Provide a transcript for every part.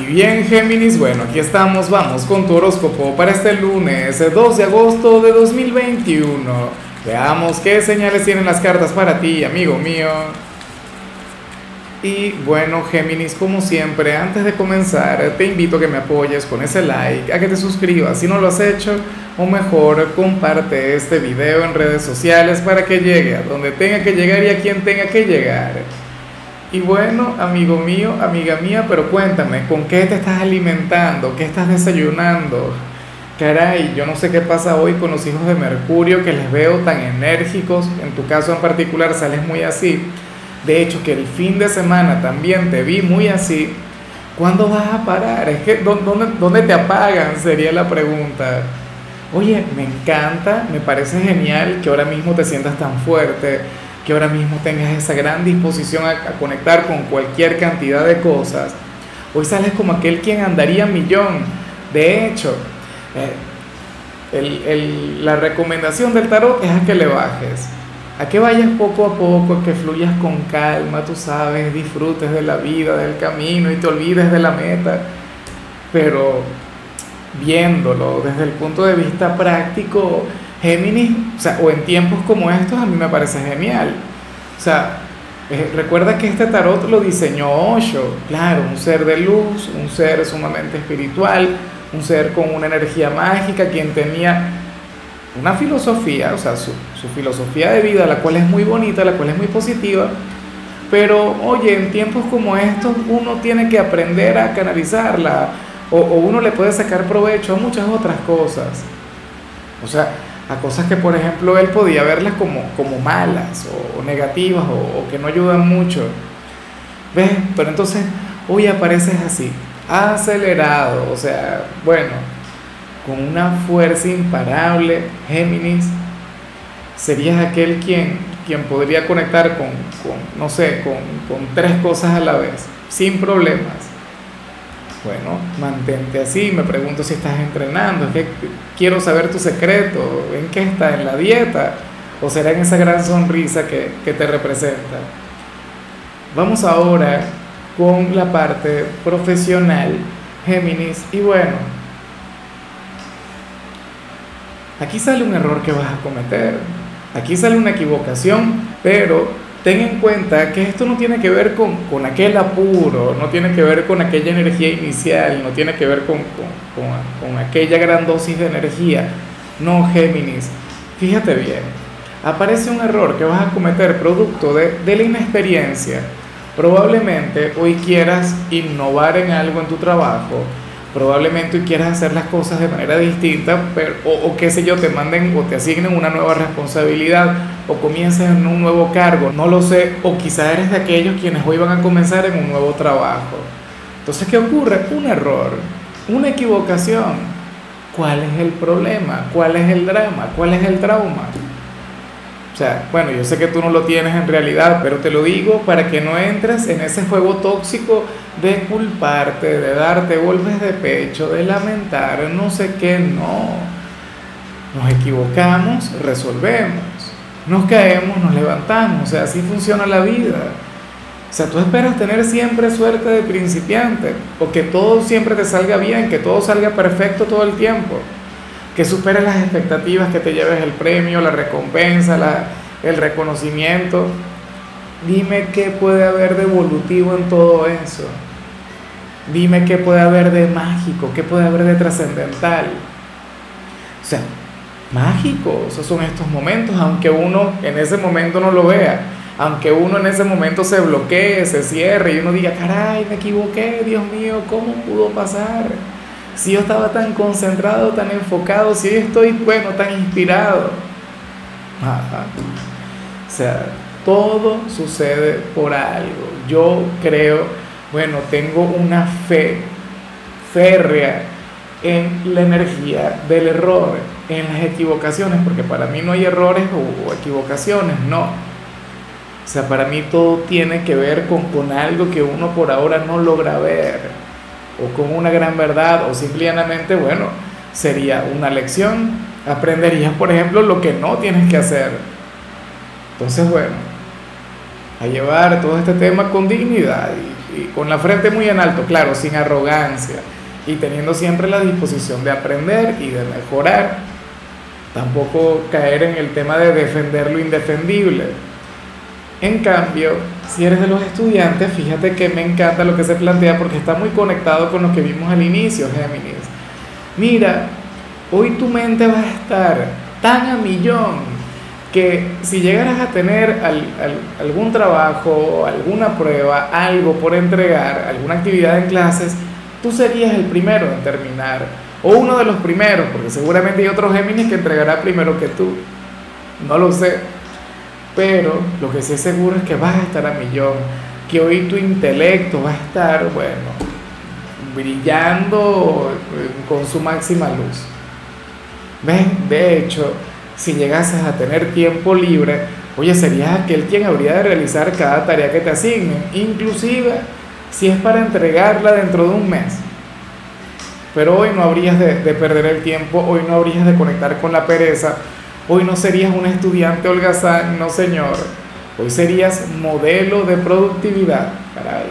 Y bien, Géminis, bueno, aquí estamos, vamos con tu horóscopo para este lunes, 2 de agosto de 2021. Veamos qué señales tienen las cartas para ti, amigo mío. Y bueno, Géminis, como siempre, antes de comenzar, te invito a que me apoyes con ese like, a que te suscribas si no lo has hecho, o mejor, comparte este video en redes sociales para que llegue a donde tenga que llegar y a quien tenga que llegar. Y bueno, amigo mío, amiga mía, pero cuéntame, ¿con qué te estás alimentando? ¿Qué estás desayunando? Caray, yo no sé qué pasa hoy con los hijos de Mercurio, que les veo tan enérgicos, en tu caso en particular sales muy así. De hecho, que el fin de semana también te vi muy así. ¿Cuándo vas a parar? Es que, ¿dónde, dónde te apagan? Sería la pregunta. Oye, me encanta, me parece genial que ahora mismo te sientas tan fuerte que ahora mismo tengas esa gran disposición a, conectar con cualquier cantidad de cosas, hoy sales como aquel quien andaría millón. De hecho, eh, la recomendación del tarot es a que le bajes, a que vayas poco a poco, a que fluyas con calma, tú sabes, disfrutes de la vida, del camino y te olvides de la meta, pero viéndolo desde el punto de vista práctico, Géminis, o en tiempos como estos, a mí me parece genial. O sea, eh, recuerda que este tarot lo diseñó Osho, claro, un ser de luz, un ser sumamente espiritual, un ser con una energía mágica, quien tenía una filosofía, o sea, su, filosofía de vida, la cual es muy bonita, la cual es muy positiva, pero oye, en tiempos como estos uno tiene que aprender a canalizarla, o, o uno le puede sacar provecho a muchas otras cosas. O sea, a cosas que, por ejemplo, él podía verlas como, como malas o, negativas o, que no ayudan mucho. ¿Ves? Pero entonces hoy apareces así, acelerado, o sea, bueno, con una fuerza imparable, Géminis, serías aquel quien, quien podría conectar con, con no sé, con, con tres cosas a la vez, sin problemas. Bueno, mantente así, me pregunto si estás entrenando, es que quiero saber tu secreto, en qué está, en la dieta, o será en esa gran sonrisa que, que te representa. Vamos ahora con la parte profesional, Géminis, y bueno, aquí sale un error que vas a cometer, aquí sale una equivocación, pero ten en cuenta que esto no tiene que ver con, con, aquel apuro, no tiene que ver con aquella energía inicial, no tiene que ver con, con, con, aquella gran dosis de energía. No, Géminis, fíjate bien, aparece un error que vas a cometer producto de, de la inexperiencia. Probablemente hoy quieras innovar en algo en tu trabajo, probablemente quieras hacer las cosas de manera distinta, pero, o, o, qué sé yo, te manden o te asignen una nueva responsabilidad o comiences en un nuevo cargo, no lo sé, o quizá eres de aquellos quienes hoy van a comenzar en un nuevo trabajo. Entonces, ¿qué ocurre? Un error, una equivocación. ¿Cuál es el problema? ¿Cuál es el drama? ¿Cuál es el trauma? O sea, bueno, yo sé que tú no lo tienes en realidad, pero te lo digo para que no entres en ese juego tóxico de culparte, de darte golpes de pecho, de lamentar, no sé qué, no. Nos equivocamos, resolvemos. Nos caemos, nos levantamos, o sea, así funciona la vida. O sea, tú esperas tener siempre suerte de principiante, o que todo siempre te salga bien, que todo salga perfecto todo el tiempo, que superes las expectativas, que te lleves el premio, la recompensa, la, el reconocimiento. Dime qué puede haber de evolutivo en todo eso. Dime qué puede haber de mágico, qué puede haber de trascendental. O sea, mágicos son estos momentos, aunque uno en ese momento no lo vea, aunque uno en ese momento se bloquee, se cierre y uno diga, caray, me equivoqué, Dios mío, ¿cómo pudo pasar? Si yo estaba tan concentrado, tan enfocado, si estoy, bueno, tan inspirado. O sea, todo sucede por algo. Yo creo, bueno, tengo una fe férrea en la energía del error, en las equivocaciones, porque para mí no hay errores o, equivocaciones, no. O sea, para mí todo tiene que ver con, con algo que uno por ahora no logra ver, o con una gran verdad, o simplemente, bueno, sería una lección. Aprenderías, por ejemplo, lo que no tienes que hacer. Entonces, bueno, a llevar todo este tema con dignidad y y con la frente muy en alto, claro, sin arrogancia y teniendo siempre la disposición de aprender y de mejorar. Tampoco caer en el tema de defender lo indefendible. En cambio, si eres de los estudiantes, fíjate que me encanta lo que se plantea porque está muy conectado con lo que vimos al inicio, Géminis. Mira, hoy tu mente va a estar tan a millón que si llegaras a tener algún trabajo, alguna prueba, algo por entregar, alguna actividad en clases, tú serías el primero en terminar, o uno de los primeros, porque seguramente hay otros Géminis que entregará primero que tú, no lo sé, pero lo que sí es seguro es que vas a estar a millón, que hoy tu intelecto va a estar, bueno, brillando con su máxima luz. ¿Ves? De hecho, si llegases a tener tiempo libre, oye, serías aquel quien habría de realizar cada tarea que te asignen, inclusive si es para entregarla dentro de un mes. Pero hoy no habrías de, perder el tiempo, hoy no habrías de conectar con la pereza, hoy no serías un estudiante holgazán, no señor, hoy serías modelo de productividad. Caray,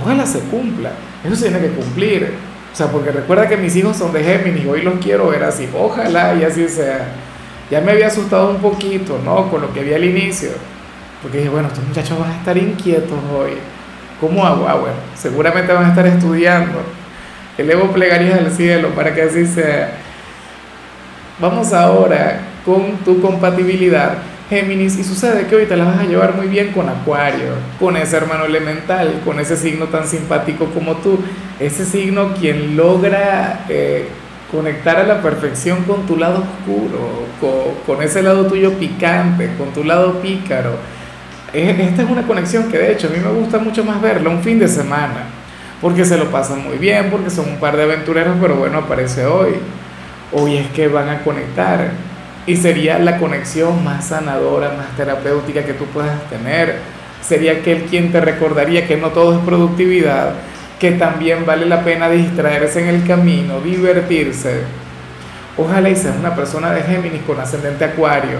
ojalá se cumpla, eso se tiene que cumplir. O sea, porque recuerda que mis hijos son de Géminis, hoy los quiero ver así, ojalá y así sea. Ya me había asustado un poquito, ¿no? Con lo que vi al inicio. Porque dije, bueno, estos muchachos van a estar inquietos hoy. ¿Cómo hago? Ah, bueno, seguramente van a estar estudiando. Elevo plegarias al cielo para que así sea. Vamos ahora con tu compatibilidad, Géminis, y sucede que hoy te la vas a llevar muy bien con Acuario, con ese hermano elemental, con ese signo tan simpático como tú, ese signo quien logra eh, conectar a la perfección con tu lado oscuro, con, ese lado tuyo picante, con tu lado pícaro. Esta es una conexión que de hecho a mí me gusta mucho más verla un fin de semana, porque se lo pasan muy bien, porque son un par de aventureros, pero bueno, aparece hoy. Hoy es que van a conectar y sería la conexión más sanadora, más terapéutica que tú puedas tener. Sería aquel quien te recordaría que no todo es productividad, que también vale la pena distraerse en el camino, divertirse. Ojalá y seas una persona de Géminis con ascendente Acuario,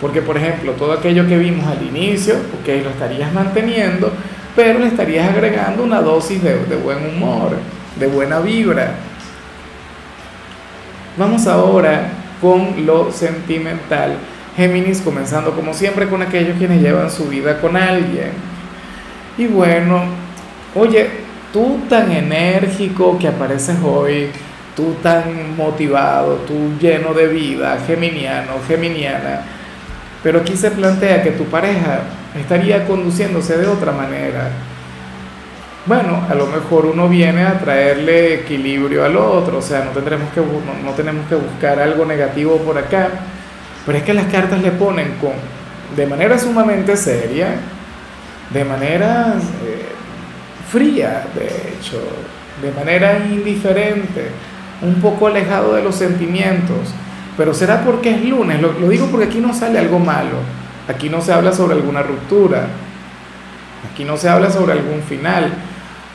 porque por ejemplo, todo aquello que vimos al inicio, ok, lo estarías manteniendo, pero le estarías agregando una dosis de, de buen humor, de buena vibra. Vamos ahora con lo sentimental. Géminis comenzando como siempre con aquellos quienes llevan su vida con alguien. Y bueno, oye, tú tan enérgico que apareces hoy, tú tan motivado, tú lleno de vida, geminiano, geminiana, pero aquí se plantea que tu pareja estaría conduciéndose de otra manera. Bueno, a lo mejor uno viene a traerle equilibrio al otro, o sea, no, tendremos que, no, tenemos que buscar algo negativo por acá, pero es que las cartas le ponen con, de manera sumamente seria, de manera eh, fría, de hecho, de manera indiferente, un poco alejado de los sentimientos. Pero será porque es lunes, lo, digo porque aquí no sale algo malo, aquí no se habla sobre alguna ruptura, aquí no se habla sobre algún final,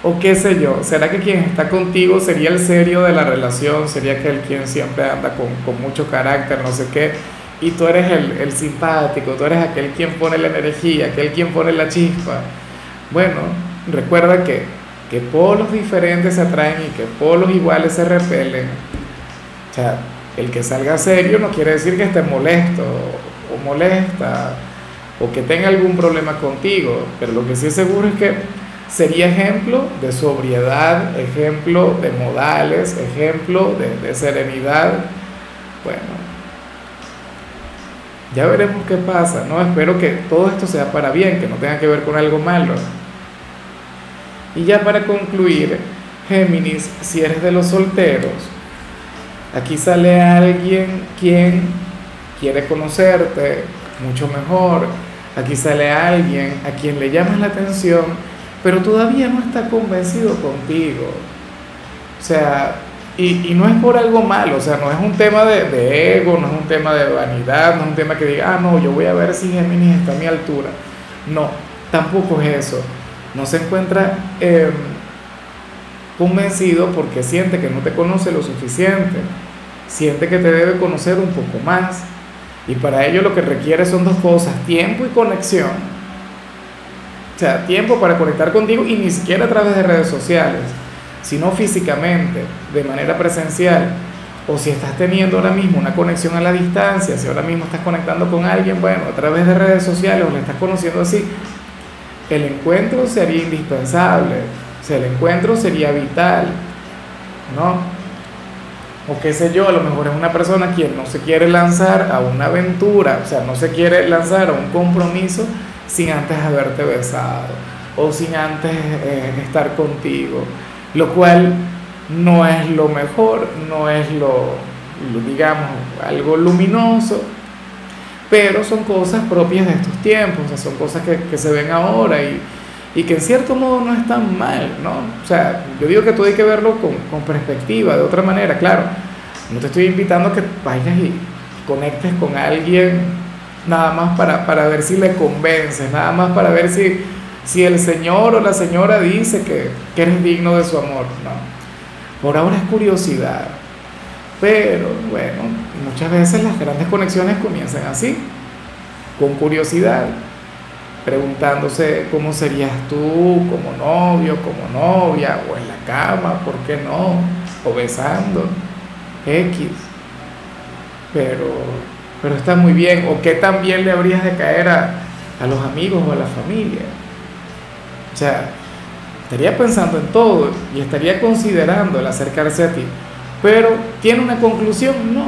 o qué sé yo, será que quien está contigo sería el serio de la relación, sería aquel quien siempre anda con, con mucho carácter, no sé qué, y tú eres el, el simpático, tú eres aquel quien pone la energía, aquel quien pone la chispa. Bueno, Recuerda que, que polos diferentes se atraen y que polos iguales se repelen. O sea, el que salga serio no quiere decir que esté molesto molesta o que tenga algún problema contigo, pero lo que sí es seguro es que sería ejemplo de sobriedad, ejemplo de modales, ejemplo de, serenidad. Bueno, ya veremos qué pasa, ¿no? Espero que todo esto sea para bien, que no tenga que ver con algo malo. Y ya para concluir, Géminis, si eres de los solteros, aquí sale alguien quien quiere conocerte mucho mejor, aquí sale alguien a quien le llamas la atención, pero todavía no está convencido contigo. O sea, y, no es por algo malo, o sea, no es un tema de, de, ego, no es un tema de vanidad, no es un tema que diga, ah, no, yo voy a ver si Géminis está a mi altura. No, tampoco es eso no se encuentra em, convencido porque siente que no te conoce lo suficiente, siente que te debe conocer un poco más. Y para ello lo que requiere son dos cosas, tiempo y conexión. O sea, tiempo para conectar contigo y ni siquiera a través de redes sociales, sino físicamente, de manera presencial. O si estás teniendo ahora mismo una conexión a la distancia, si ahora mismo estás conectando con alguien, bueno, a través de redes sociales o le estás conociendo así, el encuentro sería indispensable, o sea, el encuentro sería vital, ¿no? O qué sé yo, a lo mejor es una persona quien no se quiere lanzar a una aventura, o sea, no se quiere lanzar a un compromiso sin antes haberte besado o sin antes eh, estar contigo, lo cual no es lo mejor, no es lo, digamos, algo luminoso, pero son cosas propias de estos tiempos, o sea, son cosas que, que se ven ahora y, y, que en cierto modo no están mal, ¿no? O sea, yo digo que tú hay que verlo con, con perspectiva, de otra manera, claro, no te estoy invitando a que vayas y conectes con alguien nada más para, para ver si le convences, nada más para ver si, si el señor o la señora dice que, que eres digno de su amor, no. Por ahora es curiosidad. Pero bueno, muchas veces las grandes conexiones comienzan así, con curiosidad, preguntándose cómo serías tú como novio, como novia, o en la cama, ¿por qué no? O besando, X. Pero, pero está muy bien. ¿O qué tan bien le habrías de caer a, a los amigos o a la familia? O sea, estaría pensando en todo y estaría considerando el acercarse a ti. Pero, ¿tiene una conclusión? No,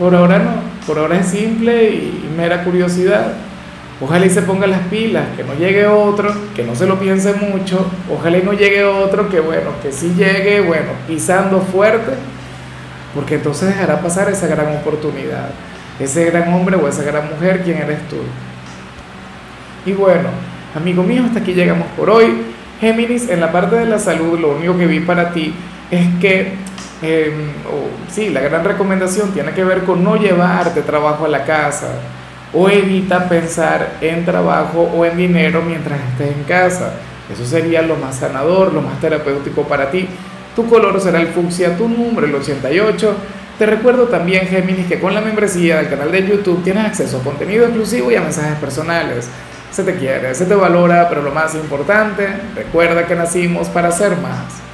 por ahora no. Por ahora es simple y mera curiosidad. Ojalá y se ponga las pilas, que no llegue otro, que no se lo piense mucho. Ojalá y no llegue otro, que bueno, que sí llegue, bueno, pisando fuerte, porque entonces dejará pasar esa gran oportunidad. Ese gran hombre o esa gran mujer, ¿quién eres tú? Y bueno, amigo mío, hasta aquí llegamos por hoy. Géminis, en la parte de la salud, lo único que vi para ti es que, eh, sí, la gran recomendación tiene que ver con no llevarte trabajo a la casa o evita pensar en trabajo o en dinero mientras estés en casa. Eso sería lo más sanador, lo más terapéutico para ti. Tu color será el fucsia, tu número el 88. Te recuerdo también, Géminis, que con la membresía del canal de YouTube tienes acceso a contenido exclusivo y a mensajes personales. Se te quiere, se te valora, pero lo más importante, recuerda que nacimos para ser más.